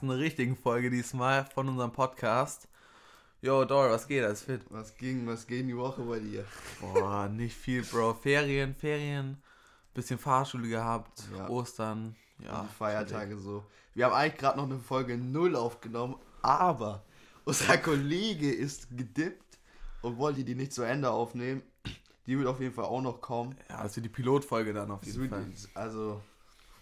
ersten richtigen Folge diesmal von unserem Podcast. Yo, Dor, was geht? Alles fit? Was ging, was ging die Woche bei dir? Boah, nicht viel, Bro. Ferien, Ferien, bisschen Fahrschule gehabt, Ja. Ostern, ja. die Feiertage so. Wir haben eigentlich gerade noch eine Folge 0 aufgenommen, aber unser Kollege ist gedippt und wollte die nicht zu Ende aufnehmen. Die wird auf jeden Fall auch noch kommen. Ja, also die Pilotfolge dann auf jeden Fall. also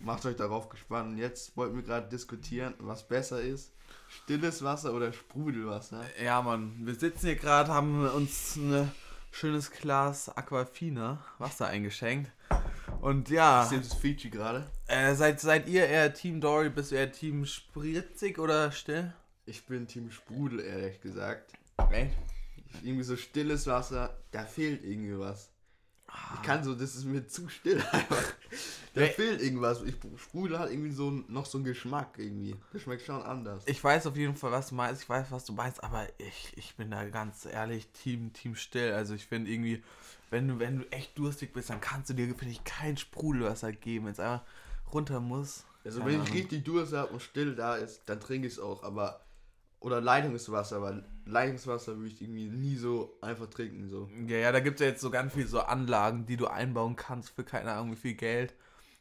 macht euch darauf gespannt. Jetzt wollten wir gerade diskutieren, was besser ist. Stilles Wasser oder Sprudelwasser? Ja, Mann, wir sitzen hier gerade, haben uns ein schönes Glas Aquafina Wasser eingeschenkt. Und ja, Ist das Feature gerade? äh, seid, seid ihr eher Team Dory, bist du eher Team spritzig oder still? Ich bin Team Sprudel, ehrlich gesagt. Echt? Irgendwie so stilles Wasser, da fehlt irgendwie was. Ich kann so, das ist mir zu still einfach. Da Nee. fehlt irgendwas. Ich, Sprudel hat irgendwie so noch so einen Geschmack irgendwie. Das schmeckt schon anders. Ich weiß auf jeden Fall, was du meinst. Ich weiß, was du meinst, aber ich, ich bin da ganz ehrlich Team, Team still. Also ich finde irgendwie, wenn du, wenn du echt durstig bist, dann kannst du dir, finde ich, kein Sprudelwasser geben, wenn es einfach runter muss. Also wenn ich richtig Durst habe und still da ist, dann trinke ich es auch. Aber oder Leitungswasser, weil Leitungswasser würde ich irgendwie nie so einfach trinken. So. Ja, ja, da gibt es ja jetzt so ganz viele so Anlagen, die du einbauen kannst für keine Ahnung wie viel Geld,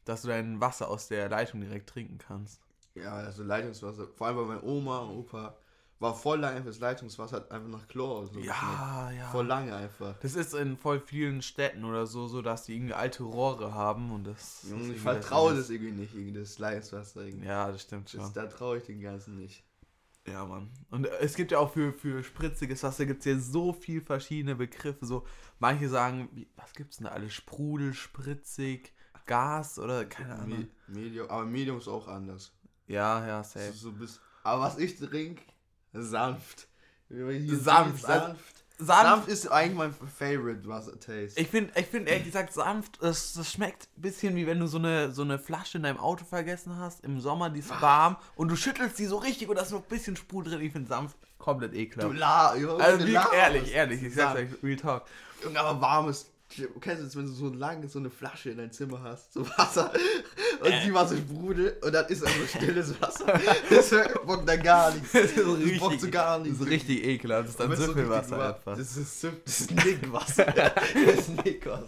dass du dein Wasser aus der Leitung direkt trinken kannst. Ja, also Leitungswasser. Vor allem bei meiner Oma und Opa war voll lange einfach das Leitungswasser hat einfach nach Chlor so. Ja, ja. Voll lange einfach. Das ist in voll vielen Städten oder so, so dass die irgendwie alte Rohre haben und das. Junge, ich vertraue das das irgendwie nicht, irgendwie das Leitungswasser irgendwie. Ja, das stimmt schon. Das, da traue ich den ganzen nicht. Ja, Mann. Und äh, es gibt ja auch für, für spritziges Wasser gibt es ja so viel verschiedene Begriffe. So, manche sagen, wie, was gibt's denn da alles? Sprudel, spritzig, Gas oder keine Ahnung. Me Medium, aber Medium ist auch anders. Ja, ja, safe. ist so bis, aber was ich trinke, sanft. Sanft, also- sanft. Sanft. Sanft ist eigentlich mein Favorite Wasser Taste. Ich finde, ich find, ehrlich gesagt, sanft, das, das schmeckt ein bisschen wie wenn du so eine, so eine Flasche in deinem Auto vergessen hast, im Sommer, die ist warm und du schüttelst die so richtig und da ist noch ein bisschen Sprudel drin. Ich finde sanft komplett Du ekelhaft. la, Junge, Also du laberst. ehrlich, ehrlich, ich sag's euch, Real Talk. Aber warmes. Kennst du das, wenn du so lange so eine Flasche in dein Zimmer hast, so Wasser, und die war so Sprudel und dann ist einfach stilles Wasser. Das bockt da gar nichts. Das ist Das bockt richtig, so gar das nichts. ist richtig ekelhaft. Das ist dann es so Süffelwasser war- einfach. Das ist, Süff- das ist Nickwasser. das ist Nickwasser.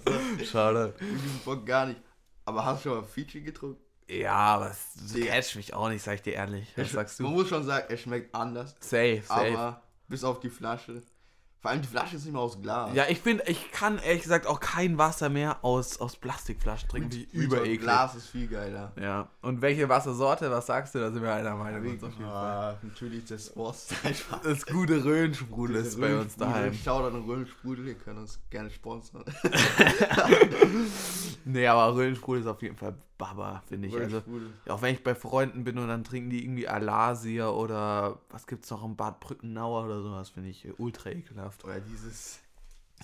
Schade. Ich Bock gar nicht. Aber hast du schon mal Fiji getrunken? Ja, aber es catcht mich auch nicht, sag ich dir ehrlich. Was sagst Man du? muss schon sagen, er schmeckt anders. Safe, safe. Aber bis auf die Flasche. Vor allem die Flasche ist nicht mehr aus Glas. Ja, ich finde, ich kann ehrlich gesagt auch kein Wasser mehr aus, aus Plastikflaschen trinken, die übereklig. Glas ist viel geiler. Ja. Und welche Wassersorte, was sagst du? Da sind wir einer Meinung. uns auf jeden Fall. Natürlich das Boss. Einfach. Das gute Röhnsprudel ist bei uns daheim. Schau an Röhnsprudel, ihr könnt uns gerne sponsern. Nee, aber Röhnsprudel ist auf jeden Fall Baba, finde ich. Also, auch wenn ich bei Freunden bin und dann trinken die irgendwie Alasia oder was gibt's noch im Bad Brückenauer oder sowas, finde ich ultra ekelhaft. Oder dieses,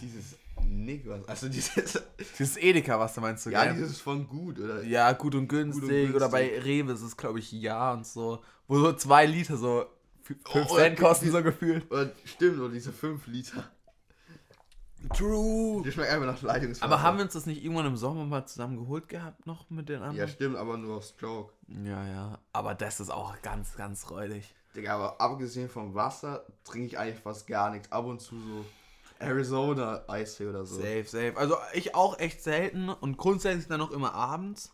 dieses Nick, was, also dieses, Dieses Edeka-Wasser meinst du, ja, gell? dieses von gut, oder? Ja, gut und günstig. günstig. Oder bei Rewe ist es, glaube ich, ja und so. Wo so zwei Liter so 5 Oh, Cent kosten, so gefühlt. Oder, stimmt, oder diese 5 Liter. True. Die schmeckt einfach nach Leitungswasser. Aber haben wir uns das nicht irgendwann im Sommer mal zusammen geholt gehabt, noch mit den Ja, anderen? stimmt, aber nur aus Joke. Ja, ja. Aber das ist auch ganz, ganz räudig. Digga, aber abgesehen vom Wasser trinke ich eigentlich fast gar nichts. Ab und zu so Arizona Eistee oder so. Safe, safe. Also ich auch echt selten und grundsätzlich dann noch immer abends.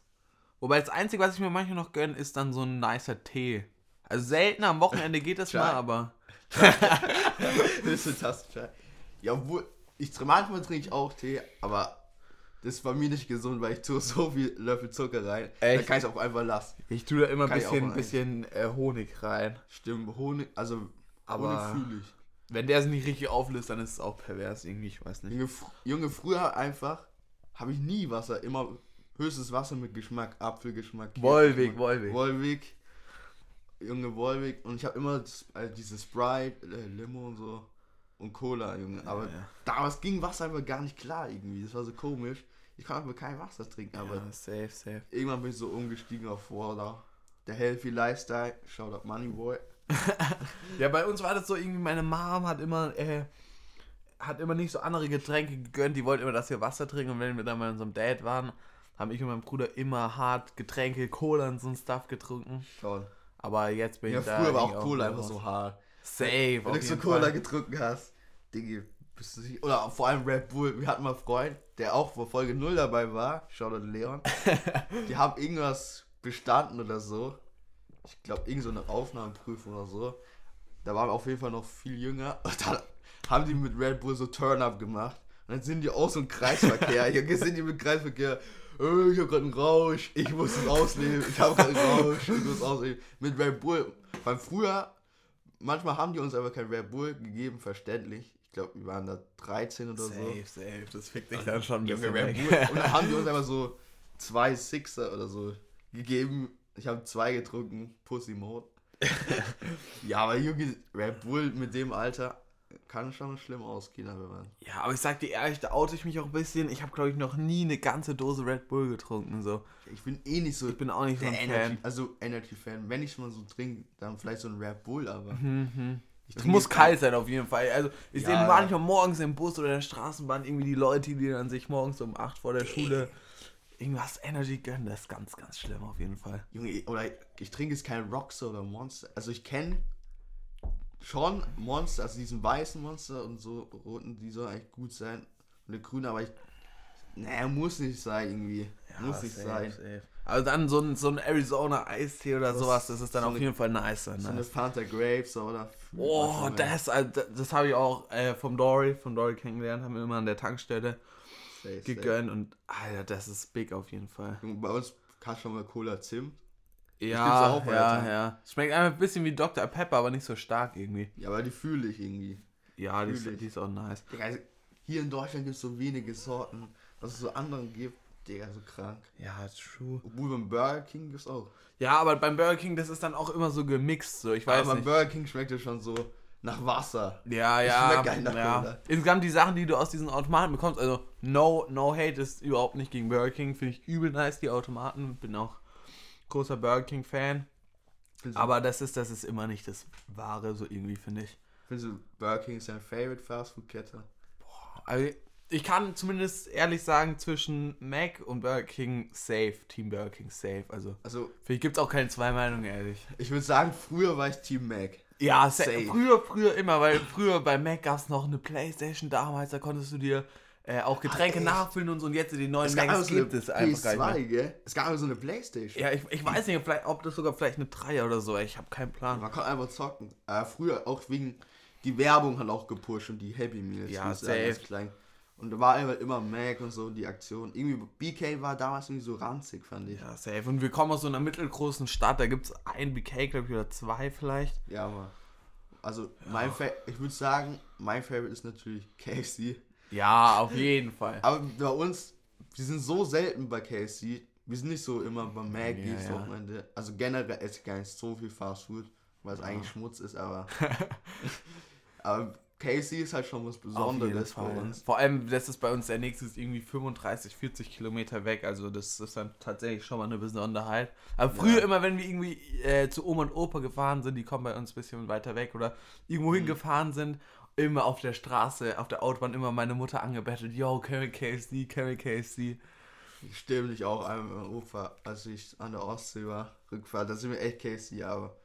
Wobei das Einzige, was ich mir manchmal noch gönne, ist dann so ein nicer Tee. Also selten am Wochenende geht das mal, aber das ist eine Tasse Chai. Ja, obwohl, ich manchmal trinke ich auch Tee, aber das ist bei mir nicht gesund, weil ich tue so viel Löffel Zucker rein. Echt? Dann kann ich es auch einfach lassen. ich tue da immer ein Kann bisschen, bisschen äh, Honig rein. Stimmt, Honig, also Aber- Honig fühle ich. Wenn der sich nicht richtig auflöst, dann ist es auch pervers irgendwie, ich weiß nicht. Junge, Junge früher einfach habe ich nie Wasser, immer höchstes Wasser mit Geschmack, Apfelgeschmack. Kirschgeschmack. Wolwig. Wolwig. Junge Wolwig. Und ich habe immer also diese Sprite, äh, Limo und so. Und Cola, Junge. Aber ja. damals ging Wasser einfach gar nicht klar irgendwie. Das war so komisch. Ich kann einfach kein Wasser trinken, aber ja, safe, safe. irgendwann bin ich so umgestiegen auf Water. Der Healthy Lifestyle. Shout out Moneyboy. Ja, bei uns war das so irgendwie, meine Mom hat immer, äh, hat immer nicht so andere Getränke gegönnt, die wollte immer, dass wir Wasser trinken und wenn wir dann bei unserem Dad waren, haben ich und mein Bruder immer hart Getränke, Cola und so ein Stuff getrunken. Toll. Aber jetzt bin Ja, ich da. früher war auch Cola einfach so hart. Safe, Wenn du so Cola Fall. getrunken hast, Diggi, bist du sicher. Oder vor allem Red Bull. Wir hatten mal einen Freund, der auch vor Folge 0 dabei war. Shoutout Leon. Die haben irgendwas bestanden oder so. Ich glaube, irgend so eine Aufnahmeprüfung oder so. Da waren wir auf jeden Fall noch viel jünger. Und dann haben die mit Red Bull so Turn-Up gemacht. Und dann sind die auch so ein Kreisverkehr. Hier sind die mit Kreisverkehr. "Äh, Ich hab grad einen Rausch, ich muss es ausnehmen, ich hab grad einen Rausch, ich muss ausnehmen. Mit Red Bull. Weil früher, manchmal haben die uns aber kein Red Bull gegeben, verständlich. Ich glaube, wir waren da 13 oder so. Safe, safe. Das fickt dich dann schon ein bisschen wir Red. Bull. Und dann haben die uns einfach so zwei Sixer oder so gegeben. Ich habe zwei getrunken, Pussy Mode. ja, aber Junge, Red Bull mit dem Alter kann schon schlimm ausgehen, aber man. Ja, aber ich sag dir ehrlich, da oute ich mich auch ein bisschen. Ich habe, glaube ich, noch nie eine ganze Dose Red Bull getrunken. So. Ich bin eh nicht so Ich bin auch nicht so ein Energy, Fan. also Energy-Fan. Wenn ich mal so trinke, dann vielleicht so ein Red Bull, aber. Mhm. Ich Es muss kalt sein auf jeden Fall. Also ich Ja, sehe manchmal morgens im Bus oder der Straßenbahn irgendwie die Leute, die dann sich morgens um 8 vor der Schule irgendwas Energy gönnen. Das ist ganz, ganz schlimm auf jeden Fall. Junge, oder ich trinke jetzt kein Rockstar oder Monster. Also ich kenne schon Monster, also diesen weißen Monster und so roten, die sollen eigentlich gut sein. Und der grüne, aber ich. Naja, muss nicht sein irgendwie. muss nicht safe, sein. safe. Also dann so ein, so ein Arizona Eistee oder Das sowas, das ist dann so auf eine- jeden Fall nice. So eine nice. Fanta Grapes oder. Oh, das, also das, das habe ich auch äh, vom Dory, vom Dory kennengelernt, haben wir immer an der Tankstelle Safe, safe. gegönnt und Alter, das ist big auf jeden Fall. Bei uns kannst du schon mal Cola Zimt. Ja, auch ja, ja. Schmeckt einfach ein bisschen wie Dr. Pepper, aber nicht so stark irgendwie. Ja, aber die fühle ich irgendwie. Ja, die ich. ist, die ist auch nice. Digga, also hier in Deutschland gibt es so wenige Sorten, was es so anderen gibt. Digga, so krank. Ja, true. Obwohl beim Burger King gibt es auch. Ja, aber beim Burger King, das ist dann auch immer so gemixt, so ich weiß Aber beim nicht. Burger King schmeckt es schon so nach Wasser. Ja, Das ja, schmeckt geil nach ja. Cola. Insgesamt die Sachen, die du aus diesen Automaten bekommst, also no, no hate ist überhaupt nicht gegen Burger King, finde ich übel nice, die Automaten, bin auch großer Burger King Fan, Findest du, aber das ist, das ist immer nicht das Wahre, so irgendwie, finde ich. findest du Burger King ist dein Favorite Fast Food Kette? Also, ich kann zumindest ehrlich sagen, zwischen Mac und Burger King safe, Team Burger King safe, also Also, für mich gibt es auch keine zwei Meinungen, ehrlich. ich würde sagen, früher war ich Team Mac. Ja, sa- Safe. früher, früher immer, weil früher bei Mac gab es noch eine Playstation damals, da konntest du dir äh, auch Getränke echt? nachfüllen und so und jetzt die neuen Es Macs so gibt es einfach gar PS2, nicht gell? Es gab einfach so eine Playstation. Ja, ich, ich weiß nicht, ob, das sogar vielleicht eine Dreier oder so, ich habe keinen Plan. Man kann einfach zocken. Äh, früher auch wegen, die Werbung hat auch gepusht und die Happy Meals. Ja, safe. klein. Und da war einfach immer Mac und so, die Aktion. Irgendwie, BK war damals irgendwie so ranzig, fand ich. Ja, safe. Und wir kommen aus so einer mittelgroßen Stadt, da gibt es ein BK, glaube ich, oder zwei vielleicht. Ja, aber. Also, mein Fa ich würde sagen, mein Favorite ist natürlich KFC. Ja, auf jeden Fall. Aber bei uns, wir sind so selten bei KFC. Wir sind nicht so immer bei Mac Ja, ja. Also generell esse ich gar nicht so viel Fast Food, weil es eigentlich Schmutz ist, aber. aber KFC ist halt schon was Besonderes bei uns. Vor allem, das ist bei uns der nächste ist irgendwie 35, 40 Kilometer weg. Also das ist dann tatsächlich schon mal eine Besonderheit. Aber früher Ja. immer, wenn wir irgendwie äh, zu Oma und Opa gefahren sind, die kommen bei uns ein bisschen weiter weg oder irgendwo Mhm. hingefahren sind, immer auf der Straße, auf der Autobahn immer meine Mutter angebettelt, yo, KFC, can we KFC. Ich auch einmal meinem Opa, als ich an der Ostsee war, Rückfahrt, da sind wir echt KFC, aber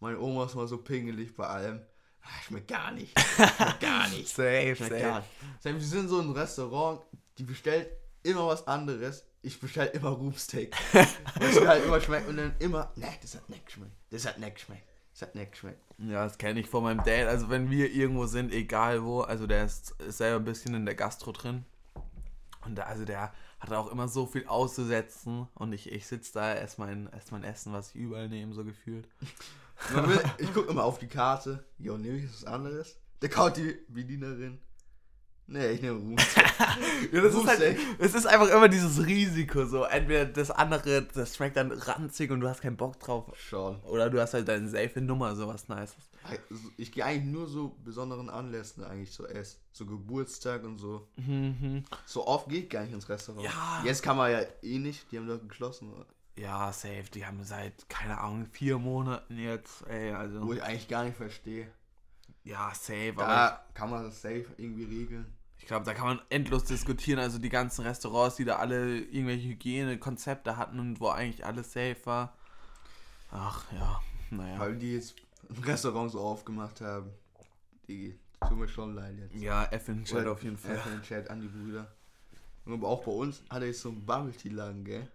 meine Oma ist mal so pingelig bei allem. Ah, Schmeckt gar nicht. Schmeckt gar nicht. Safe, Schmeckt gar nicht. Selbst wir sind so ein Restaurant, die bestellt immer was anderes. Ich bestell immer Rumpsteak. Mir halt immer schmeckt und dann immer, ne, das hat nicht geschmeckt. Das hat nicht geschmeckt. Das hat nicht geschmeckt. Ja, das kenne ich von meinem Dad. Also wenn wir irgendwo sind, egal wo, also der ist, ist selber ein bisschen in der Gastro drin. Und da, also der hat auch immer so viel auszusetzen. Und ich, ich sitze da, esse mein, ess mein Essen, was ich überall nehme, so gefühlt. Ich gucke immer auf die Karte. Jo, nehme ich was anderes? Da kaut die Bedienerin. Nee, ich nehme Rumpsteak. Ja, das ist halt, es ist einfach immer dieses Risiko. So, entweder das andere, das schmeckt dann ranzig und du hast keinen Bock drauf. Schon. Oder du hast halt deine safe Nummer, sowas Nices. Ich gehe eigentlich nur so besonderen Anlässen eigentlich so essen. So Geburtstag und so. Mhm. So oft gehe ich gar nicht ins Restaurant. Ja. Jetzt kann man ja eh nicht. Die haben doch geschlossen. oder? Ja, safe. Die haben seit, keine Ahnung, vier Monaten jetzt, ey, also. Wo ich eigentlich gar nicht verstehe. Ja, safe, aber Da kann man das safe irgendwie regeln. Ich glaube, da kann man endlos diskutieren. Also die ganzen Restaurants, die da alle irgendwelche Hygienekonzepte hatten und wo eigentlich alles safe war. Ach ja. naja. Weil die jetzt ein Restaurant so aufgemacht haben. Die tut mir schon leid jetzt. Ja, F in Chat auf jeden Fall. F in Chat an die Brüder. Und aber auch bei uns hat er jetzt so einen Bubble Tea Laden, gell?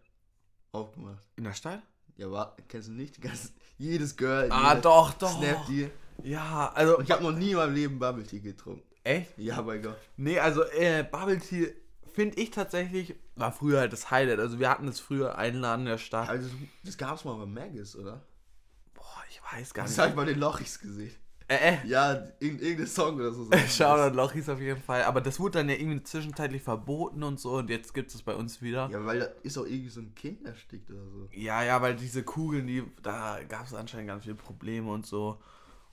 Aufgemacht. In der Stadt? Ja, war, kennst du nicht? Ganz, jedes Girl. Ah, doch, doch. Snappt die. Ja, also. Und ich habe noch nie in meinem Leben Bubble Tea getrunken. Echt? Ja, mein Gott. Nee, also äh, Bubble Tea finde ich tatsächlich, war früher halt das Highlight. Also wir hatten es früher einladen in der Stadt. Also, das gab's mal bei Maggis, oder? Boah, ich weiß gar Das nicht. habe ich bei den Lochis gesehen. Äh, äh. Ja, irgendein, irgendein Song oder so. Shoutout Lochis auf jeden Fall. Aber das wurde dann ja irgendwie zwischenzeitlich verboten und so und jetzt gibt es bei uns wieder. Ja, weil da ist auch irgendwie so ein Kind erstickt oder so. Ja, ja, weil diese Kugeln, die, da gab es anscheinend ganz viele Probleme und so.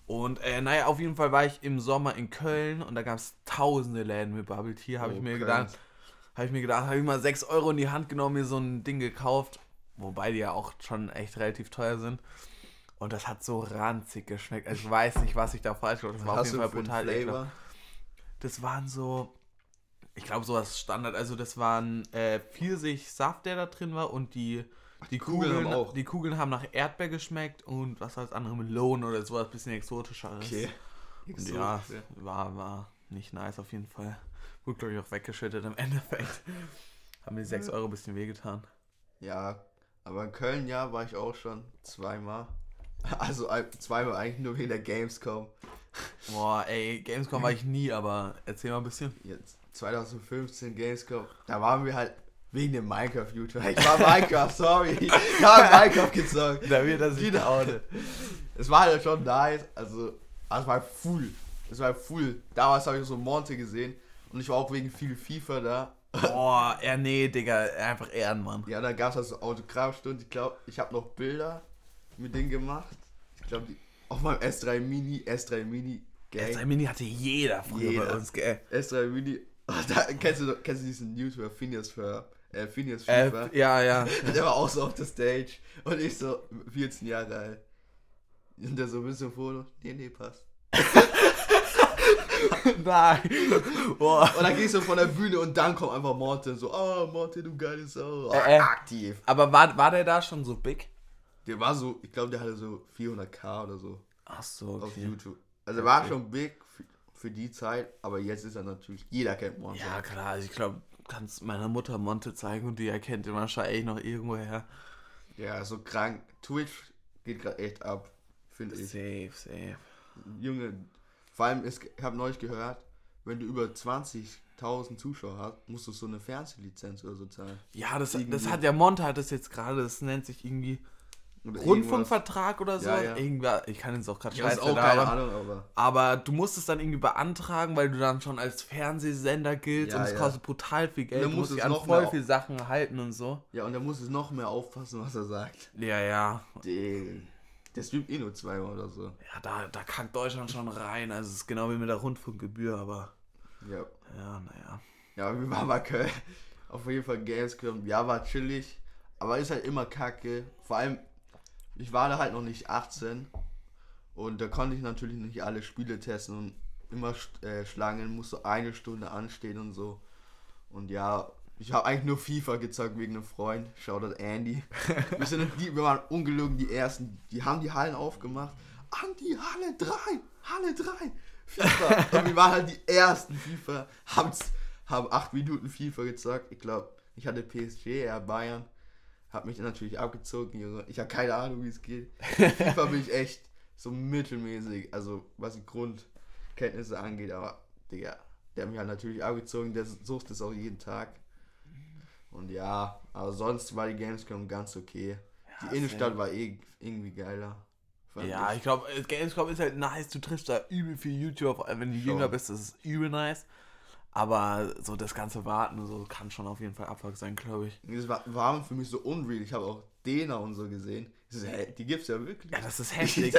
Und äh, naja, auf jeden Fall war ich im Sommer in Köln und da gab es tausende Läden mit Bubble Tea. Habe Oh, ich mir gedacht, habe ich mir gedacht, habe ich mal 6 Euro in die Hand genommen, mir so ein Ding gekauft. Wobei die ja auch schon echt relativ teuer sind. Und das hat so ranzig geschmeckt. Also ich weiß nicht, was ich da falsch gemacht habe. Das war auf jeden Fall brutal ekelhaft. Das waren so, ich glaube sowas Standard, also das waren äh, Pfirsich-Saft, der da drin war und die, die, Kugeln Kugeln, haben auch. die Kugeln haben nach Erdbeer geschmeckt und was war das andere, Melone oder sowas, bisschen exotischer. Okay. Und ja, war, war nicht nice auf jeden Fall. Wurde, glaube ich, auch weggeschüttet im Endeffekt. Haben mir 6 Euro ein bisschen wehgetan. Ja, aber in Köln, ja, war ich auch schon zweimal. Also ein- zweimal eigentlich nur wegen der Gamescom. Boah, ey, Gamescom war ich nie, aber erzähl mal ein bisschen. Jetzt 2015 Gamescom. Da waren wir halt wegen dem Minecraft-YouTuber. Ich war Minecraft, sorry. Ich habe Minecraft gezockt. Da wird er sich Die- geoutet. Es war halt schon nice. Also, es war full. Es war full. Damals habe ich so Monte gesehen. Und ich war auch wegen viel FIFA da. Boah, ja, nee, Digga, einfach Ehrenmann. Ja, da gab es also Autogrammstunde. Ich glaube, ich habe noch Bilder mit denen gemacht. Ich glaube, auf meinem S3 Mini, S3 Mini Gang. S3 Mini hatte jeder früher Jeder. bei uns, gell? S3 Mini. Oh, da, kennst, du, kennst du diesen YouTuber Phineas für äh, Phineas Äh, FIFA? ja, ja. Der war auch so auf der Stage. Und ich so 14 Jahre alt. Und der so ein bisschen Foto. Nee, nee, passt. Nein. Boah. Und dann ich so von der Bühne und dann kommt einfach Monte so, oh Monte, du geile Sau. Äh, äh. Aktiv. Aber war, war der da schon so big? Der war so, ich glaube, der hatte so 400k oder so Ach so, auf okay. YouTube. Also er war Okay. schon big für, für die Zeit, aber jetzt ist er natürlich, jeder kennt Monte. Ja, klar, also ich glaube, kannst meiner Mutter Monte zeigen und die erkennt ihn wahrscheinlich noch irgendwoher. Ja, so krank. Twitch geht gerade echt ab, finde ich. Safe, safe. Junge, vor allem, ist, ich habe neulich gehört, wenn du über 20.000 Zuschauer hast, musst du so eine Fernsehlizenz oder so zahlen. Ja, das, das hat der Monte hat das jetzt gerade, das nennt sich irgendwie Oder Rundfunkvertrag oder so. Ja, ja. Irgendwer, ich kann jetzt auch gerade scheiße auch keine labern. Ahnung, aber. Aber du musst es dann irgendwie beantragen, weil du dann schon als Fernsehsender giltst Ja, und es kostet brutal viel Geld. dann Du musst dich an noch voll viel Sachen halten und so. Ja, und er muss es noch mehr aufpassen, was er sagt. Ja, ja. Der, der streamt eh nur zweimal oder so. Ja, da, da kackt Deutschland schon rein. Also es ist genau wie mit der Rundfunkgebühr, aber Ja. ja, naja. Ja, wir waren bei Köln. Auf jeden Fall Gamescom. Ja, war chillig. Aber ist halt immer kacke. Vor allem, ich war da halt noch nicht 18. Und da konnte ich natürlich nicht alle Spiele testen. Und immer äh, Schlangen, musste eine Stunde anstehen und so. Und ja, ich habe eigentlich nur FIFA gezockt wegen einem Freund. Shoutout Andy. Wir, sind die, wir waren ungelogen die Ersten. Die haben die Hallen aufgemacht. An die Halle 3! Halle 3! FIFA! Und wir waren halt die Ersten FIFA. Haben's, haben 8 Minuten FIFA gezockt. Ich glaube, ich hatte PSG, er Bayern. Hab mich natürlich abgezogen, Junge. Ich habe keine Ahnung, wie es geht. FIFA bin ich echt so mittelmäßig. Also, was die Grundkenntnisse angeht. Aber, Digga, der hat mich halt natürlich abgezogen. Der sucht es auch jeden Tag. Und ja, aber sonst war die Gamescom ganz okay. Ja, die Innenstadt war eh irgendwie geiler. Ja, ich. ich glaube, Gamescom ist halt nice. Du triffst da übel viel YouTuber. Vor allem, wenn du jünger bist, das ist übel nice. Aber so das ganze Warten und so kann schon auf jeden Fall Abfuck sein, glaube ich. Das war, war für mich so unreal. Ich habe auch Dena und so gesehen. So, hä, die gibt's ja wirklich. Ja, das ist heftig.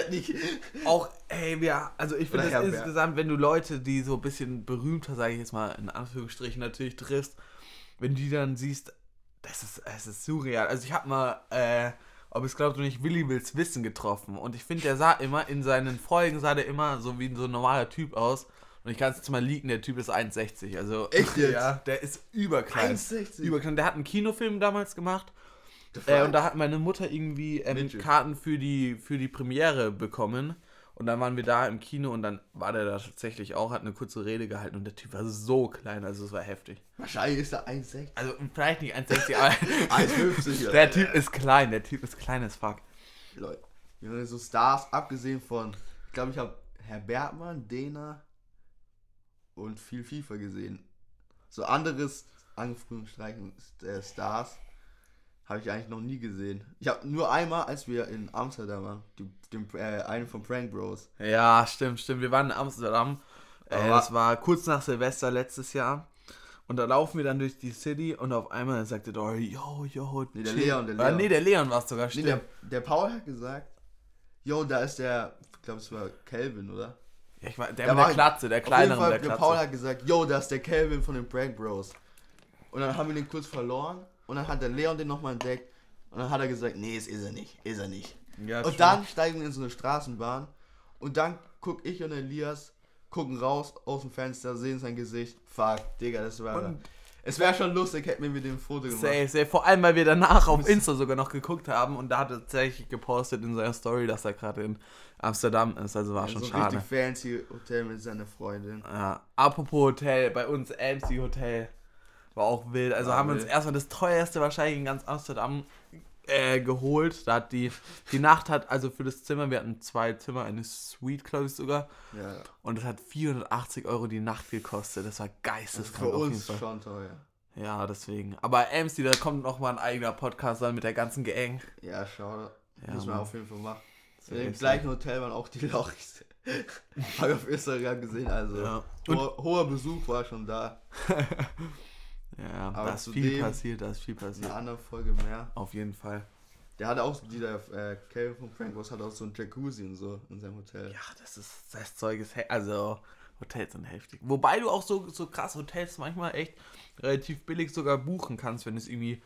auch, ey, wir, also ich finde das insgesamt, wenn du Leute, die so ein bisschen berühmter, sage ich jetzt mal, in Anführungsstrichen natürlich triffst, wenn die dann siehst, das ist, es ist surreal. Also ich habe mal, äh, ob es glaubt oder nicht, Willi Wills Wissen getroffen. Und ich finde, der sah immer, in seinen Folgen sah der immer so wie so ein normaler Typ aus. Und ich kann es jetzt mal leaken, der Typ ist 1,60. Also, Echt jetzt? Ja, der ist überklein. 1,60? Überklein. Der hat einen Kinofilm damals gemacht. Äh, und da hat meine Mutter irgendwie ähm. Karten für die, für die Premiere bekommen. Und dann waren wir da im Kino und dann war der da tatsächlich auch, hat eine kurze Rede gehalten und der Typ war so klein, also es war heftig. Wahrscheinlich ist er 1,6. Also vielleicht nicht 1,60, aber 1,50. ja. der Typ ist klein, der Typ ist klein as fuck. Leute, so Stars, abgesehen von, ich glaube, ich habe Herr Bergmann, Dena und viel FIFA gesehen. So anderes, Anführungsstrichen, äh, Stars habe ich eigentlich noch nie gesehen. Ich habe nur einmal, als wir in Amsterdam waren, die, den, äh, einen von Prank Bros. Ja, stimmt, stimmt. Wir waren in Amsterdam. Äh, das war kurz nach Silvester letztes Jahr. Und da laufen wir dann durch die City und auf einmal sagt der Dory, yo, yo, Nee, der. Leon, der Ah, Leon. nee, der Leon war es sogar, Nee, stimmt. der, der Paul hat gesagt, yo, da ist der, ich glaube, es war Calvin, oder? Ja, ich war, der Da mit war- der Klatze, der kleinere mit der der Paul Klatze. hat gesagt, yo, da ist der Calvin von den Prank Bros. Und dann haben wir den kurz verloren und dann hat der Leon den nochmal entdeckt und dann hat er gesagt, nee, es ist er nicht, ist er nicht. Ja, und stimmt. dann steigen wir in so eine Straßenbahn und dann guck ich und Elias, gucken raus aus dem Fenster, sehen sein Gesicht. Fuck, Digga, das war... Und- es wäre schon lustig, hätten wir mit dem Foto gemacht. Safe, safe. Vor allem, weil wir danach auf Insta sogar noch geguckt haben und da hat er tatsächlich gepostet in seiner Story, dass er gerade in Amsterdam ist. Also war Ja, schon so ein schade. richtig fancy Hotel mit seiner Freundin. Ja, apropos Hotel, bei uns MC Hotel war auch wild. Also War haben wir uns erstmal das teuerste wahrscheinlich in ganz Amsterdam äh, geholt. Da hat die, die Nacht hat, also für das Zimmer, wir hatten zwei Zimmer, eine Suite, glaube ich sogar. Ja, Und das hat 480 Euro die Nacht gekostet. Das war geisteskrank für uns schon teuer. Ja, deswegen. Aber MC, da kommt noch mal ein eigener Podcast dann mit der ganzen Gang. Ja, schau. Ja, Muss man Mann. auf jeden Fall machen. Safe. gleichen Hotel waren auch die Lochis. Habe ich auf Instagram gesehen, also Ja. hoher, hoher Besuch war schon da. Ja, Aber da ist viel passiert, da ist viel passiert. anderen Folge mehr. Auf jeden Fall. Der hatte auch, dieser äh, Kevin von Frank Ross hat auch so ein Jacuzzi und so in seinem Hotel. Ja, das ist, das Zeug ist, also Hotels sind heftig. Wobei du auch so, so krass Hotels manchmal echt relativ billig sogar buchen kannst, wenn du es irgendwie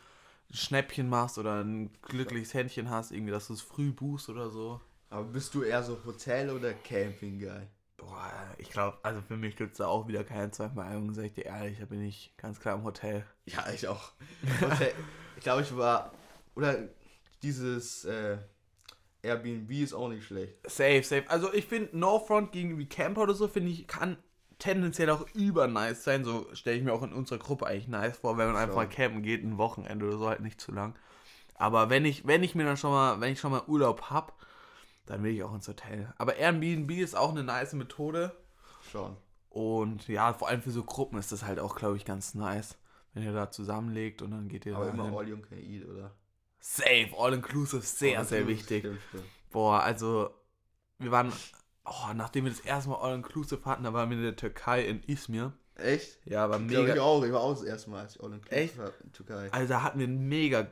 ein Schnäppchen machst oder ein glückliches Händchen hast, irgendwie, dass du es früh buchst oder so. Aber bist du eher so Hotel- oder Camping-Guy? Boah, ich glaube, also für mich gibt es da auch wieder keine zweite Meinung, sag ich dir ehrlich, da bin ich ganz klar im Hotel. Ja, ich auch. Hotel, ich glaube, ich war. Oder dieses äh, Airbnb ist auch nicht schlecht. Safe, safe. Also ich finde No Front gegen wie Camper oder so, finde ich, kann tendenziell auch über nice sein. So stelle ich mir auch in unserer Gruppe eigentlich nice vor, wenn man einfach mal campen geht, ein Wochenende oder so, halt nicht zu lang. Aber wenn ich, wenn ich mir dann schon mal, wenn ich schon mal Urlaub hab, dann will ich auch ins Hotel. Aber Airbnb ist auch eine nice Methode. Schon. Und ja, vor allem für so Gruppen ist das halt auch, glaube ich, ganz nice. Wenn ihr da zusammenlegt und dann geht ihr Aber da immer hin. all you can eat, oder? Safe, all inclusive, sehr, All sehr inclusive, wichtig. Stimmt, stimmt. Boah, also wir waren, oh, nachdem wir das erste Mal All-Inclusive hatten, da waren wir in der Türkei in Izmir. Echt? Ja, war Glaube ich mega. auch. Ich war auch das erste Mal, als ich all inclusive Echt? war in Türkei. Also da hatten wir ein mega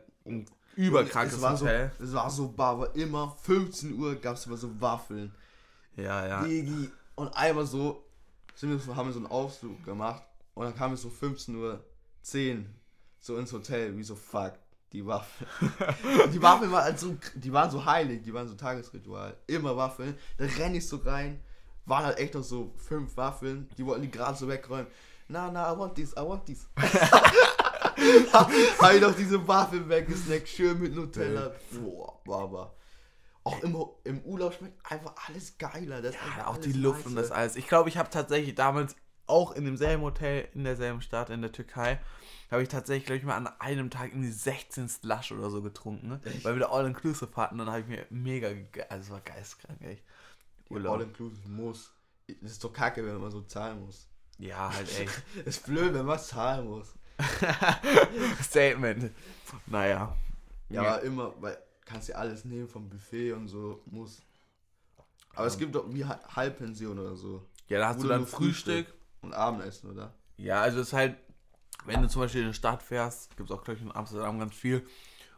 überkrankes es war so, Hotel. Es war so bar, aber immer 15 Uhr gab es immer so Waffeln. Ja, ja. Digi. Und einmal so, sind wir, so- haben wir so einen Ausflug gemacht und dann kam es so 15 Uhr 10 so ins Hotel, wie so fuck, die Waffeln. Die Waffeln waren also, die waren so heilig, die waren so Tagesritual. Immer Waffeln. Da renne ich so rein, waren halt echt noch so fünf Waffeln, die wollten die gerade so wegräumen. Na, na, I want this, I want this. Habe ich noch diese Waffeln weggesnackt, schön mit Nutella. Boah, Baba. Auch im, im Urlaub schmeckt einfach alles geiler. Das ja auch die Luft und das alles. Ich glaube, ich habe tatsächlich damals auch in demselben Hotel, in derselben Stadt, in der Türkei, habe ich tatsächlich, glaube ich, mal an einem Tag irgendwie 16 Slush oder so getrunken, ne? weil wir da All-Inclusive hatten. Dann habe ich mir mega, ge- also es war geistkrank, echt. Urlaub. All-inclusive muss. Das ist doch kacke, wenn man so zahlen muss. Ja, halt echt. Das ist blöd, wenn man zahlen muss. Statement. Naja. Ja, aber immer, weil kannst ja alles nehmen vom Buffet und so, muss. Aber es gibt doch wie Ha- Halbpension oder so. Ja, da hast Wo du dann Frühstück. Und Abendessen, oder? Ja, also es ist halt, wenn du zum Beispiel in eine Stadt fährst, gibt es auch, glaube ich, in Amsterdam ganz viel.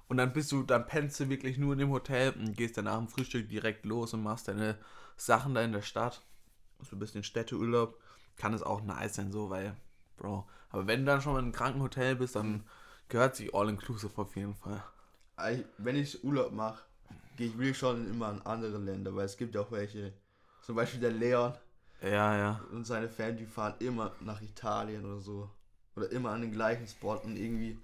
Und dann bist du, dann pennst du wirklich nur in dem Hotel und gehst dann nach dem Frühstück direkt los und machst deine Sachen da in der Stadt. So ein bisschen Städteurlaub. Kann es auch nice sein, so, weil, Bro. Aber wenn du dann schon mal in einem Krankenhotel bist, dann gehört sich All-Inclusive auf jeden Fall. Eigentlich, Wenn ich Urlaub mache, gehe ich wirklich schon immer in andere Länder, weil es gibt ja auch welche. Zum Beispiel der Leon Ja, ja. und seine Fans, die fahren immer nach Italien oder so. Oder immer an den gleichen Spot und irgendwie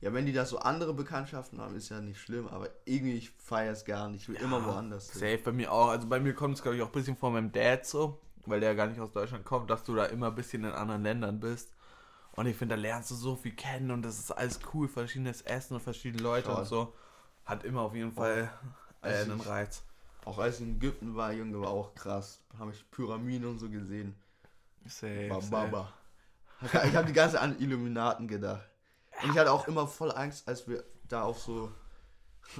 Ja, wenn die da so andere Bekanntschaften haben, ist ja nicht schlimm, aber irgendwie ich feiere es gar nicht. Ich will immer woanders hin. Safe bei mir auch. Also bei mir kommt es, glaube ich, auch ein bisschen von meinem Dad so, weil der gar nicht aus Deutschland kommt, dass du da immer ein bisschen in anderen Ländern bist. Und ich finde, da lernst du so viel kennen und das ist alles cool, verschiedenes Essen und verschiedene Leute Schon. und so. Hat immer auf jeden Fall äh, einen ich- Reiz. Auch als ich in Ägypten war, Junge, war auch krass. Habe ich Pyramiden und so gesehen. Safe, War safe. Baba. Ich habe die ganze Zeit an Illuminaten gedacht. Und ich hatte auch immer voll Angst, als wir da auf so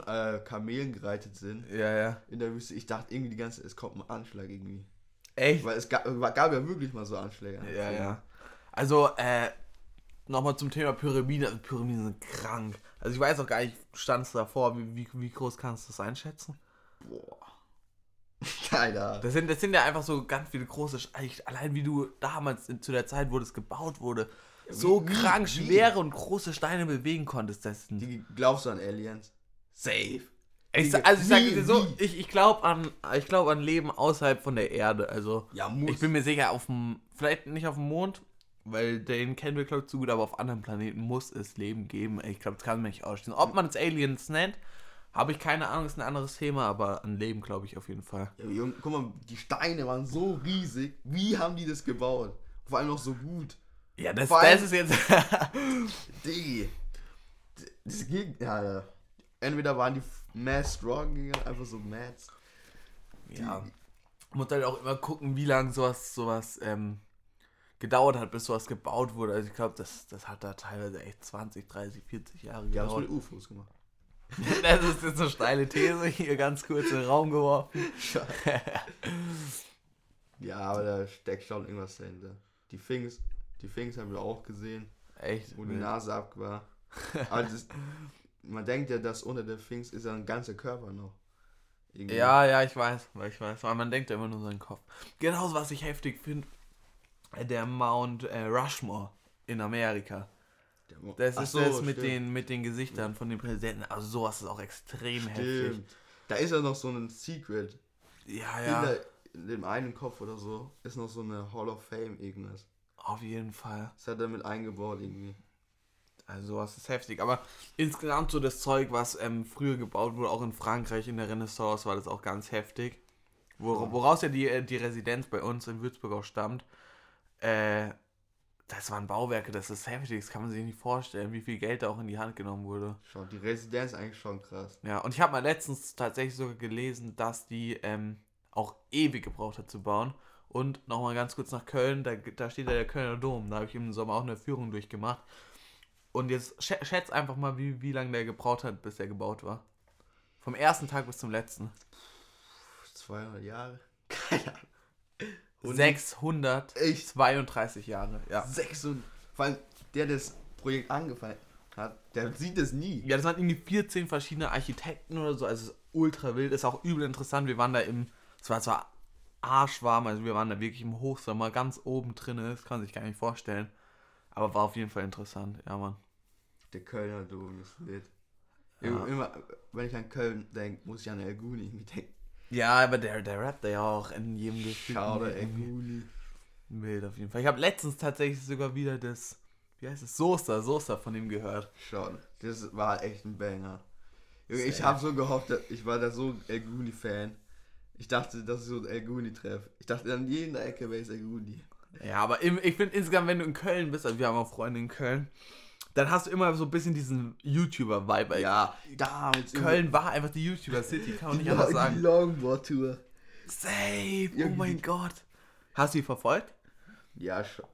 äh, Kamelen gereitet sind Ja, ja. in der Wüste. Ich dachte irgendwie die ganze Zeit, es kommt ein Anschlag irgendwie. Echt? Weil es gab, gab ja wirklich mal so Anschläge. Ja, ja. Also, äh, nochmal zum Thema Pyramiden. Also Pyramiden sind krank. Also ich weiß auch gar nicht, standst du davor, wie, wie, wie groß kannst du das einschätzen? Boah. Keiner. Das sind, das sind ja einfach so ganz viele große, Sch- Allein wie du damals in, zu der Zeit, wo das gebaut wurde, so wie- krank wie? schwere und große Steine bewegen konntest. Das sind, Die, glaubst du an Aliens? Safe. Ich, also ich sage dir so, ich, ich glaube an, ich glaub an Leben außerhalb von der Erde. Also Ja, muss. ich bin mir sicher, auf dem, vielleicht nicht auf dem Mond, weil den kennen wir glaube ich zu gut, aber auf anderen Planeten muss es Leben geben. Ich glaube, das kann man nicht ausschließen. Ob man es Aliens nennt, habe ich keine Ahnung, ist ein anderes Thema, aber an Leben glaube ich auf jeden Fall. Ja, Junge, guck mal, die Steine waren so riesig. Wie haben die das gebaut? Vor allem noch so gut. Ja, das, allem- das ist jetzt. Diggi. Das ging. Ja, ja. Entweder waren die mad strong gegangen, einfach so mad. Ja. Muss halt auch immer gucken, wie lange sowas, sowas ähm, gedauert hat, bis sowas gebaut wurde. Also ich glaube, das, das hat da teilweise echt 20, 30, 40 Jahre Die haben es gedauert. mit UFOs gemacht. Das ist jetzt eine steile These hier ganz kurz in den Raum geworfen. Ja, aber da steckt schon irgendwas dahinter. Die Fings, die Fings haben wir auch gesehen, Echt? wo die Nase ab war. Aber das, man denkt ja, dass unter der Fings ist ja ein ganzer Körper noch. Irgendwie. Ja, ja, ich weiß, weil ich weiß. Aber man denkt ja immer nur seinen Kopf. Genauso, was ich heftig finde, der Mount äh, Rushmore in Amerika. Das ist so, das mit stimmt. den, mit den Gesichtern von den Präsidenten. Also sowas ist auch extrem heftig. Stimmt. Da ist ja noch so ein Secret. Ja, In, ja, in dem einen Kopf oder so ist noch so eine Hall of Fame irgendwas. auf jeden Fall. Das hat er mit eingebaut irgendwie. Also sowas ist heftig. Aber insgesamt so das Zeug, was ähm, früher gebaut wurde, auch in Frankreich in der Renaissance, war das auch ganz heftig. Wor woraus ja die, äh, die Residenz bei uns in Würzburg auch stammt. Äh, das waren Bauwerke, das ist heftig, das kann man sich nicht vorstellen, wie viel Geld da auch in die Hand genommen wurde. Schau, die Residenz ist eigentlich schon krass. Ja, und ich habe mal letztens tatsächlich sogar gelesen, dass die ähm, auch ewig gebraucht hat zu bauen. Und nochmal ganz kurz nach Köln, da, da steht ja der Kölner Dom. Da habe ich im Sommer auch eine Führung durchgemacht. Und jetzt schä schätz einfach mal, wie, wie lange der gebraucht hat, bis er gebaut war. Vom ersten Tag bis zum letzten. 200 Jahre? Keine Ahnung. Und 632 Jahre, ja. 600. Vor allem, der das Projekt angefangen hat, der sieht es nie. Ja, das waren irgendwie 14 verschiedene Architekten oder so. Also es ist ultra wild, ist auch übel interessant. Wir waren da im, es war zwar arschwarm, also wir waren da wirklich im Hochsommer ganz oben drin, das kann man sich gar nicht vorstellen. Aber war auf jeden Fall interessant, ja Mann. Der Kölner Dom ist wild. Ja. Immer, wenn ich an Köln denke, muss ich an El Guni denken. Ja, aber der, der rappt ja auch in jedem Gefühl. Schau, der El Guni. Wild auf jeden Fall. Ich habe letztens tatsächlich sogar wieder das, wie heißt es, Soester, Soester von ihm gehört. Schon. Das war echt ein Banger. Junge, ich habe so gehofft, ich war da so El Guni-Fan. Ich dachte, dass ich so ein El Guni-Treff. Ich dachte, an jeder Ecke wäre es El Guni. Ja, aber im, ich finde insgesamt, wenn du in Köln bist, also wir haben auch Freunde in Köln, dann hast du immer so ein bisschen diesen YouTuber-Vibe. Ja, damals. Köln war einfach die YouTuber-City, kann man die, nicht anders die sagen. Longboard-Tour. Safe, oh mein Gott. Hast du die verfolgt? Ja, schon.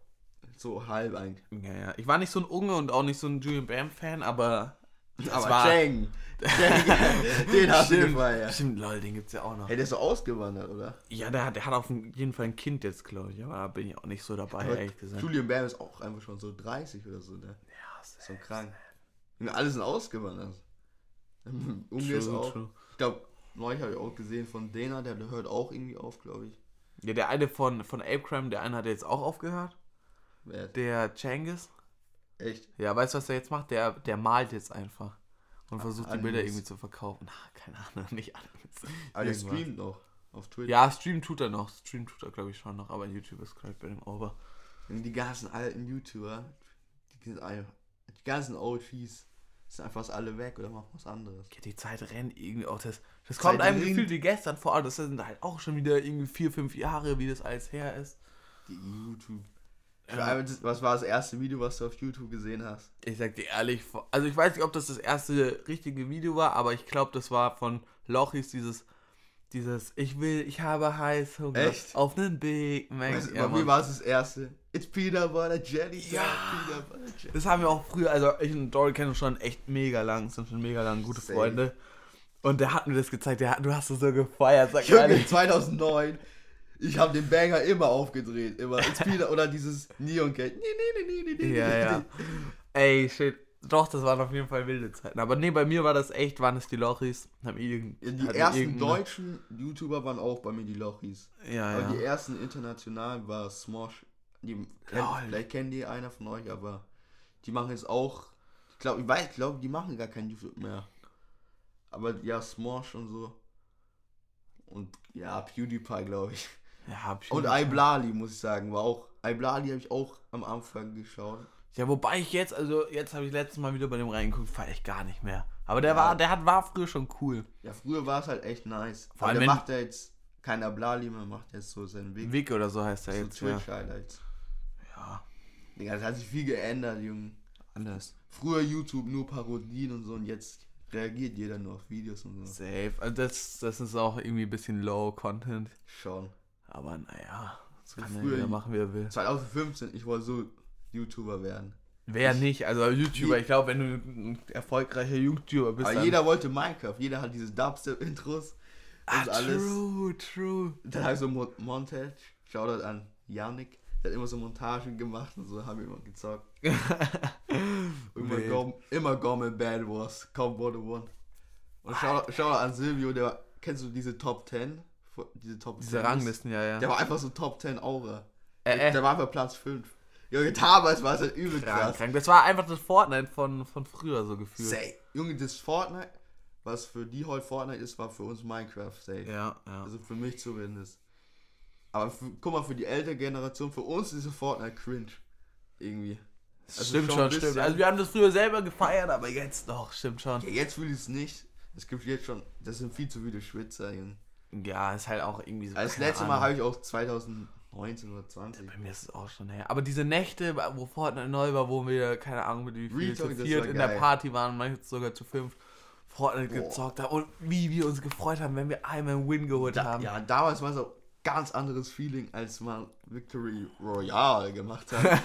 So halb eigentlich. Ja, ja. Ich war nicht so ein Unge und auch nicht so ein Julian Bam-Fan, aber. Das Aber Cheng. Den hast du Stimmt, gefeiert. stimmt, lol, den gibt's ja auch noch. Hey, der ist so ausgewandert, oder? Ja, der, hat- der hat auf jeden Fall ein Kind jetzt, glaube ich, aber da bin ich auch nicht so dabei, Aber ehrlich gesagt. Julian Bam ist auch einfach schon so 30 oder so, ne? Ja, So krank. Und alle sind ausgewandert. Unge ist auch. true. Ich glaube, neulich habe ich auch gesehen von Dena, der hört auch irgendwie auf, glaube ich. Ja, der eine von, von Apecram, der eine hat jetzt auch aufgehört. Wer? Der Cengiz. Echt? Ja, weißt du, was der jetzt macht? Der, der malt jetzt einfach. Und versucht die Animes. Bilder irgendwie zu verkaufen. Na, keine Ahnung, nicht alles. Aber der streamt noch auf Twitch. Ja, Stream tut er noch. Stream tut er, glaube ich, schon noch. Aber YouTube ist gerade bei dem over. Und die ganzen alten YouTuber, die, die ganzen OGs, sind einfach alle weg oder machen was anderes. Ja, die Zeit rennt irgendwie auch. Das, das Zeit kommt einem rennt. gefühlt wie gestern vor. Das sind halt auch schon wieder irgendwie vier, fünf Jahre, wie das alles her ist. Die YouTube. Ja. Was war das erste Video, was du auf YouTube gesehen hast? Ich sag dir ehrlich, also ich weiß nicht, ob das das erste richtige Video war, aber ich glaube, das war von Lochis dieses, dieses, ich will, ich habe heiß Hunger Echt? auf einen Big Mac. Weißt, Ja, bei mir war es das erste. It's Peanut Butter Jelly. Ja. Peanut Butter Jelly. Das haben wir auch früher, also ich und Dory kennen uns schon echt mega lang, sind schon mega lang gute Safe. Freunde. Und der hat mir das gezeigt, der hat, du hast es so gefeiert, sag Junge, ehrlich. 2009. Ich habe den Banger immer aufgedreht. Immer. Oder dieses Neon Cat. Nee, nee, nee, nee, nee, nee. Ja, ja. Ey, shit. Doch, das waren auf jeden Fall wilde Zeiten. Aber nee, bei mir war das echt, waren es die Lochis. Haben irgend, Ja, die ersten irgendeine- deutschen YouTuber waren auch bei mir die Lochis. Ja, Aber die ja. ersten internationalen war Smosh. Die, Lol. vielleicht kennen die einer von euch, aber die machen jetzt auch. Ich glaube, ich weiß, ich glaube, die machen gar kein YouTube mehr. Aber ja, Smosh und so. Und ja, PewDiePie, glaube ich. Ja, hab ich Und Iblali, muss ich sagen, war auch. Iblali habe ich auch am Anfang geschaut. Ja, wobei ich jetzt, also jetzt habe ich letztes Mal wieder bei dem reingeguckt, feier ich gar nicht mehr. Aber der Ja. war, der hat, war früher schon cool. Ja, früher war es halt echt nice. Vor allem, der macht ja jetzt kein Iblali mehr, macht jetzt so seinen Weg. Vic oder so heißt er so jetzt, ja. Twitch-Highlights. Ja, Digga, das hat sich viel geändert, Junge. anders. Früher YouTube nur Parodien und so und jetzt reagiert jeder nur auf Videos und so. Safe. Also das, das ist auch irgendwie ein bisschen low Content. Schon. Aber naja, das kann Früher- jeder machen, wie er will. 2015, ich wollte so YouTuber werden. Wer nicht? Also YouTuber, ich glaube, wenn du ein erfolgreicher YouTuber bist, Aber jeder wollte Minecraft, jeder hat diese Dubstep-Intros und ah, alles. true, true. Dann habe ich so Mo Montage, Shoutout an Yannick, der hat immer so Montagen gemacht und so, haben wir immer gezockt. Immer. Gom, immer Gomme Bad Wars, kaum wurde one. Und Shoutout, Shoutout an Silvio, der war, kennst du diese Top 10? Diese Top Diese 10 Ranglisten, ja, ja. Der war einfach so Top 10 Aura. Äh, äh. Der war einfach Platz 5. Junge, damals war es halt übel Krank, krass. krank. Das war einfach das Fortnite von, von früher so gefühlt. Safe. Junge, das Fortnite, was für die heute Fortnite ist, war für uns Minecraft safe. Ja, ja. Also für mich zumindest. Aber für, guck mal, für die ältere Generation, für uns ist Fortnite cringe. Irgendwie. Also stimmt schon ein stimmt. bisschen. Also wir haben das früher selber gefeiert, aber jetzt doch, stimmt schon. Ja, jetzt will ich es nicht. Es gibt jetzt schon, das sind viel zu viele Schwitzer, Junge. Ja, ist halt auch irgendwie so. Also das letzte Mal habe ich auch 2019 oder 20. Bei mir ist es auch schon her. Aber diese Nächte, wo Fortnite neu war, wo wir, keine Ahnung, mit wie viel zu viert in der geil. Party waren, manchmal sogar zu fünf, Fortnite Boah. gezockt haben und wie wir uns gefreut haben, wenn wir einmal einen Win geholt Da, haben. ja, damals war es auch ganz anderes Feeling, als man Victory Royale gemacht hat.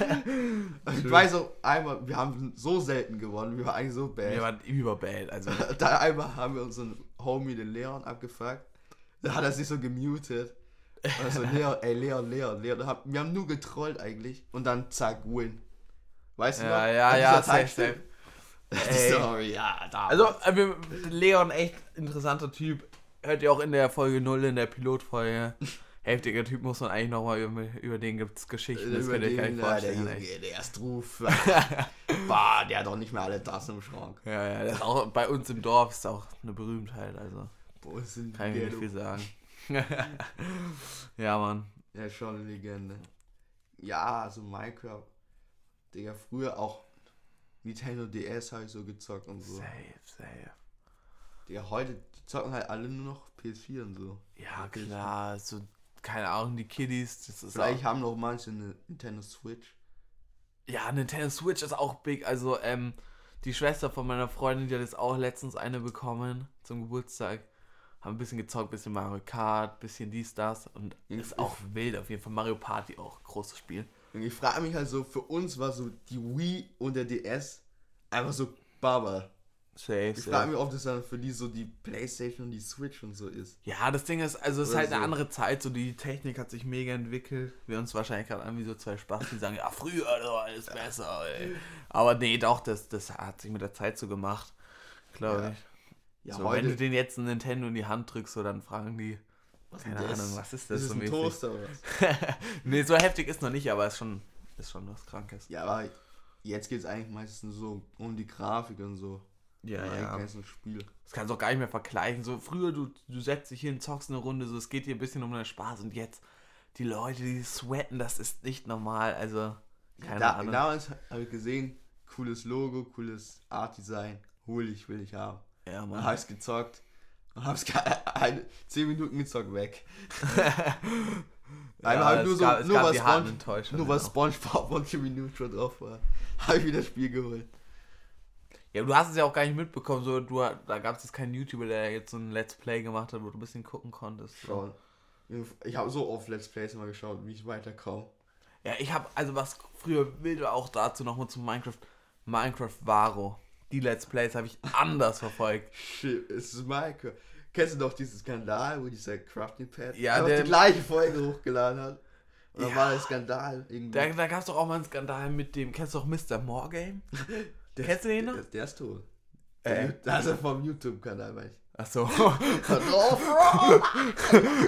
ich weiß auch einmal, wir haben so selten gewonnen, wir waren eigentlich so bad. Wir waren überbad, also. da einmal haben wir unseren Homie, den Leon, abgefuckt. Da hat er sich so gemutet. Also Leon, ey Leon, Leon, Leon. Wir haben nur getrollt eigentlich. Und dann zack, win. Weißt du Ja, noch? ja, ja, safe, Ey. Story, ja, da. Also, Leon, echt interessanter Typ. Hört ihr auch in der Folge 0, in der Pilotfolge. Heftiger Typ muss man eigentlich nochmal über, über den gibt es Geschichten, das über ihr euch gar den, nicht der vorstellen. Junge, der ist drauf. bah, der hat doch nicht mehr alle Tassen im Schrank. Ja, ja, das ist auch bei uns im Dorf ist auch eine Berühmtheit, also Boah, sind kann ich nicht viel sagen. ja, Mann. Ja, schon eine Legende. Ja, also Minecraft. Digga, früher auch Nintendo DS habe ich so gezockt und so. Safe, safe. Digga, heute zocken halt alle nur noch PS4 und so. Ja, klar, so, keine Ahnung, die Kiddies, das ist Vielleicht auch, haben noch manche eine Nintendo Switch. Ja, Nintendo Switch ist auch big, also, ähm, die Schwester von meiner Freundin, die hat jetzt auch letztens eine bekommen zum Geburtstag. Haben ein bisschen gezockt, bisschen Mario Kart, bisschen dies, das und ist auch wild auf jeden Fall. Mario Party auch, großes Spiel. Und ich frage mich halt so, für uns war so die Wii und der DS einfach so Baba. Safe, Ich frage mich, ob das dann für die so die Playstation und die Switch und so ist. Ja, das Ding ist, also es ist Oder halt eine so. andere Zeit, so die Technik hat sich mega entwickelt. Wir uns wahrscheinlich gerade an wie so zwei Spaß, die sagen, ja, früher war alles besser, ey. Aber nee, doch, das, das hat sich mit der Zeit so gemacht, glaube Ja. ich. Ja, so, wenn du denen jetzt ein Nintendo in die Hand drückst, so dann fragen die, was keine das? Ahnung, was ist das Ist so ein mäßig? Toaster oder was? nee, so heftig ist noch nicht, aber ist schon, ist schon was Krankes. Ja, aber jetzt geht es eigentlich meistens so um die Grafik und so. Ja, ja. ganzen Spiel. Das kannst du auch gar nicht mehr vergleichen. So früher, du, du setzt dich hin, zockst eine Runde, so es geht dir ein bisschen um den Spaß und jetzt die Leute, die sweaten, das ist nicht normal. Also, keine Da, Ahnung. damals habe ich gesehen, cooles Logo, cooles Art-Design. hol ich, will ich haben. Ja, Dann Mann. habe ich gezockt. Und hab's eine, 10 Minuten gezockt weg. Einmal hab ich es nur so, gab- nur was die harten Spon Enttäuschungen nur was. Spongebob und Jimmy Neutron drauf war. Habe ich wieder das Spiel geholt. Ja, du hast es ja auch gar nicht mitbekommen, so, du, da gab es jetzt keinen YouTuber, der jetzt so ein Let's Play gemacht hat, wo du ein bisschen gucken konntest. So. Schon. Ich habe so oft Let's Plays immer geschaut, wie ich weiterkomme. Ja, ich habe, also was früher wild war, auch dazu nochmal zu Minecraft, Minecraft Varo. Die Let's Plays habe ich anders verfolgt. Shit, es ist Minecraft. Kennst du doch diesen Skandal, wo dieser Crafting Pad Ja, der- die gleiche Folge hochgeladen hat? Dann Ja. war der Skandal irgendwie. Da, da gab es doch auch mal einen Skandal mit dem, kennst du auch Mr. Morgame? der, kennst du den noch? Der, der ist tot. Äh. Das ist vom YouTube-Kanal, weiß ich. Achso,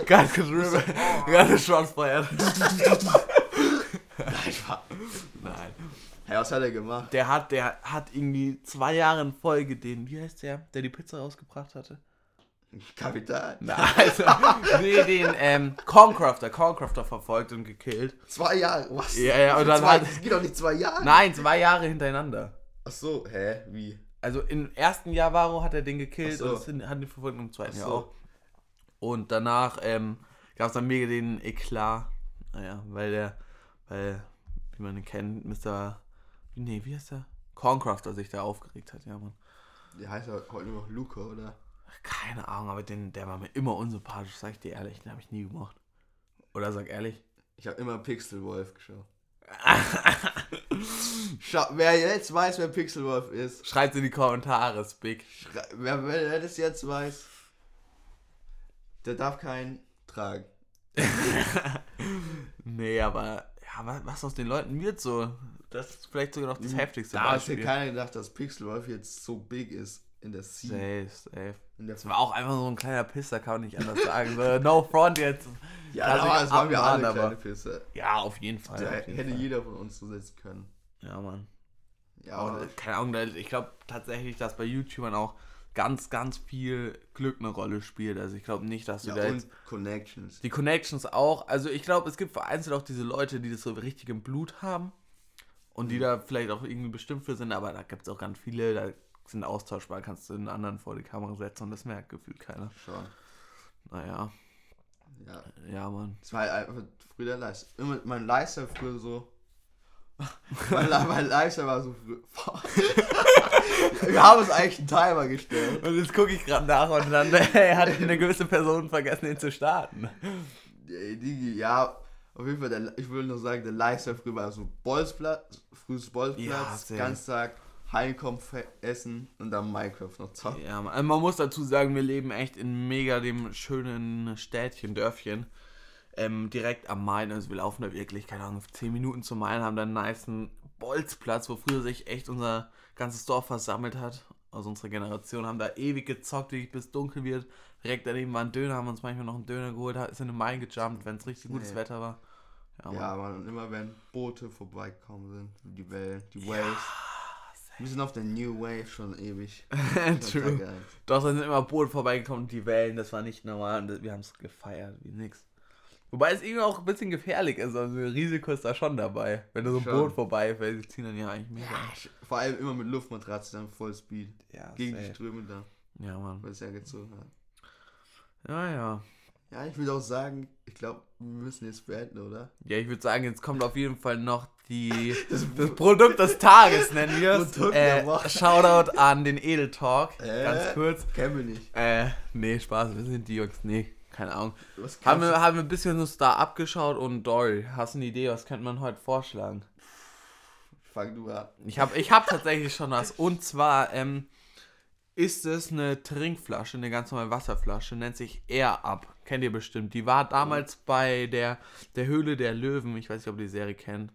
ganz geschrieben, ganz Shotsfeuer. Nein, war. Nein. Hey, was hat er gemacht? Der hat, der hat irgendwie zwei Jahre in Folge den, wie heißt der, der die Pizza rausgebracht hatte? Kapital. Na, also, nee, den ähm, Corncrafter, Corncrafter verfolgt und gekillt. Zwei Jahre, was? Ja, ja, und dann zwei, hat- Das geht doch nicht zwei Jahre. Nein, zwei Jahre hintereinander. Ach so, hä? Wie? Also im ersten Jahr Varo hat er den gekillt so. und hat ihn verfolgt und im zweiten Ach Jahr so. auch. Und danach ähm, gab es dann mega den Eklat. Naja, weil der, weil, wie man ihn kennt, Mr. Nee, wie heißt der? Corncrafter sich da aufgeregt hat, ja, Mann. Der heißt ja heute nur noch Luca, oder? Keine Ahnung, aber den, der war mir immer unsympathisch, sag ich dir ehrlich, den habe ich nie gemocht. Oder sag ehrlich. Ich habe immer Pixelwolf geschaut. Schau, wer jetzt weiß, wer Pixelwolf ist, Schreibt in die Kommentare, schrei- wer, wer das jetzt weiß, der darf keinen tragen. Nee, aber ja, wa- was aus den Leuten wird so? Das ist vielleicht sogar noch das heftigste Da hat sich Beispiel. keiner gedacht, dass Pixelwolf jetzt so big ist in der Scene. Safe, safe. Der Das war auch einfach so ein kleiner Pisser, kann man nicht anders sagen. So, no front jetzt. ja, aber es waren wir alle kleine aber- Pisser. Ja, auf jeden Fall. Da jeden hätte Fall. jeder von uns so setzen können. Ja, Mann. Ja, Aber, keine Ahnung, ich glaube tatsächlich, dass bei YouTubern auch ganz, ganz viel Glück eine Rolle spielt. Also ich glaube nicht, dass du ja, da jetzt Connections. Die Connections auch. Also ich glaube, es gibt vereinzelt auch diese Leute, die das so richtig im Blut haben und Mhm. die da vielleicht auch irgendwie bestimmt für sind, aber da gibt es auch ganz viele, da sind austauschbar, kannst du einen anderen vor die Kamera setzen und das merkt gefühlt keiner. Schon. Naja, Ja. ja, Mann. Es war halt einfach früher der Leiste. Immer mein Leister früher so. mein, mein Leister war so früh. Wir haben uns eigentlich einen Timer gestellt. Und jetzt gucke ich gerade nach und dann hat eine gewisse Person vergessen, ihn zu starten. Ja, auf jeden Fall, der, ich will nur sagen, der Leister früher war so Bolzplatz, frühes Ja, Bolzplatz, safe. ganz Tag heimkommen, essen und dann Minecraft noch zocken. Ja, man, also man muss dazu sagen, wir leben echt in mega dem schönen Städtchen, Dörfchen. Ähm, direkt am Main, also wir laufen da wirklich, keine Ahnung, 10 Minuten zum Main, haben dann einen niceen Bolzplatz, wo früher sich echt unser ganzes Dorf versammelt hat. Aus unserer Generation haben da ewig gezockt, wirklich bis dunkel wird. Direkt daneben war ein Döner, haben uns manchmal noch einen Döner geholt, ist in den Main gejumpt, wenn es richtig gutes Nee. Wetter war. Ja, Mann. Ja, Mann, und immer wenn Boote vorbeigekommen sind, die Wellen, die Waves. Wir sind auf der New Wave schon ewig. True. Doch, dann sind immer Boote vorbeigekommen und die Wellen, das war nicht normal und wir haben es gefeiert wie nix. Wobei es irgendwie auch ein bisschen gefährlich ist, also Risiko ist da schon dabei. Wenn du so ein Schon. Boot vorbeifällst, die ziehen dann ja eigentlich mehr. Ja, vor allem immer mit Luftmatratze, dann voll Speed. Ja, Gegen die safe. Ströme da, ja, Mann. weil es ja gezogen hat. Ja, ja. Ja, ich würde auch sagen, ich glaube, wir müssen jetzt beenden, oder? Ja, ich würde sagen, jetzt kommt auf jeden Fall noch die, das, Produkt des Tages, nennen wir es. Äh. Shoutout an den Edel Talk, Äh? ganz kurz. Kennen wir nicht. Äh, nee, Spaß, wir sind die Jungs, nee, keine Ahnung. Haben wir, haben wir ein bisschen uns da abgeschaut und Dory, hast du eine Idee, was könnte man heute vorschlagen? Fang du an. Ich habe ich hab tatsächlich schon was. Und zwar ähm, ist es eine Trinkflasche, eine ganz normale Wasserflasche, nennt sich Air Up. Kennt ihr bestimmt. Die war damals bei der, der Höhle der Löwen. Ich weiß nicht, ob ihr die Serie kennt.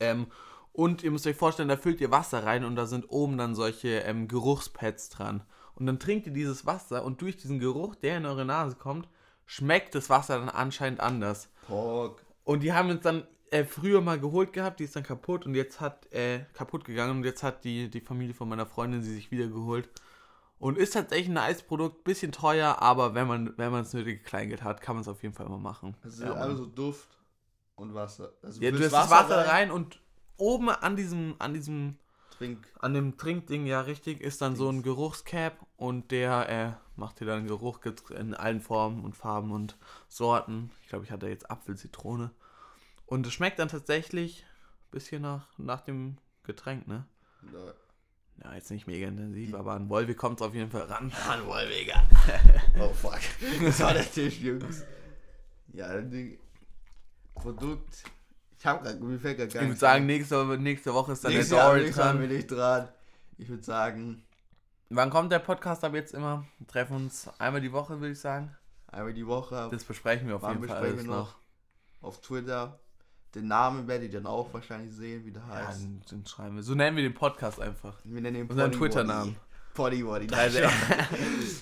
Ähm, und ihr müsst euch vorstellen, da füllt ihr Wasser rein und da sind oben dann solche ähm, Geruchspads dran. Und dann trinkt ihr dieses Wasser und durch diesen Geruch, der in eure Nase kommt, schmeckt das Wasser dann anscheinend anders. Pork. Und die haben uns dann äh, früher mal geholt gehabt, die ist dann kaputt und jetzt hat, äh, kaputt gegangen und jetzt hat die, die Familie von meiner Freundin sie sich wieder geholt. Und ist tatsächlich ein Eisprodukt, bisschen teuer, aber wenn man wenn man das nötige Kleingeld hat, kann man es auf jeden Fall mal machen. Also ja, einfach Mann. so Duft und Wasser. Also ja, du hast das Wasser rein und oben an diesem, an diesem Trink. An dem Trinkding, ja richtig, ist dann so ein Geruchscap und der äh, macht dir dann Geruch in allen Formen und Farben und Sorten. Ich glaube, ich hatte jetzt Apfel, Zitrone. Und es schmeckt dann tatsächlich ein bisschen nach, nach dem Getränk, ne? Ja. Ja, jetzt nicht mega intensiv, aber an Volvi kommt es auf jeden Fall ran. An Wolviger. oh fuck. Das war der Tisch, Jungs. Ja, das Ding. Produkt. Ich hab grad, mir fällt grad gar Ich würde sagen, nächste, nächste Woche ist dann nächstes der Dory dran. bin ich dran. Ich würde sagen, Wann kommt der Podcast ab jetzt immer? Wir treffen uns einmal die Woche, würde ich sagen. einmal die Woche Das besprechen wir auf jeden Fall wir noch. auf Twitter. Den Namen werdet ihr dann auch wahrscheinlich sehen, wie der Ja, heißt. den, den schreiben wir. So nennen wir den Podcast einfach. Wir nennen ihn Unseren Twitter-Namen. Poddy Woddy. Drei, Drei,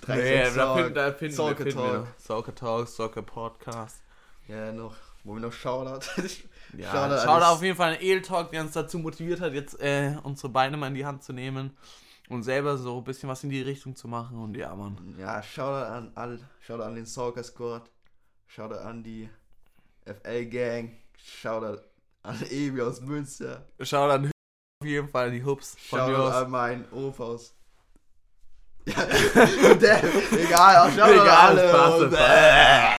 drei, Nee, da finden, da finden, Soccer finden wir Talk. noch. Soccer Talk, Soccer Podcast. Ja, noch. Wo wir noch Shoutout. Ja, Shoutout auf jeden Fall an El Talk, der uns dazu motiviert hat, jetzt äh, unsere Beine mal in die Hand zu nehmen und selber so ein bisschen was in die Richtung zu machen. Und ja, Mann. Ja, Shoutout an all, Shoutout an den Soccer Squad. Shoutout an die FL Gang. Shoutout an Ebi aus Münster. Shoutout an auf jeden Fall an die Hubs Shoutout an meinen Opa aus. Ja, der, egal, auch Shoutout Egal, an alle.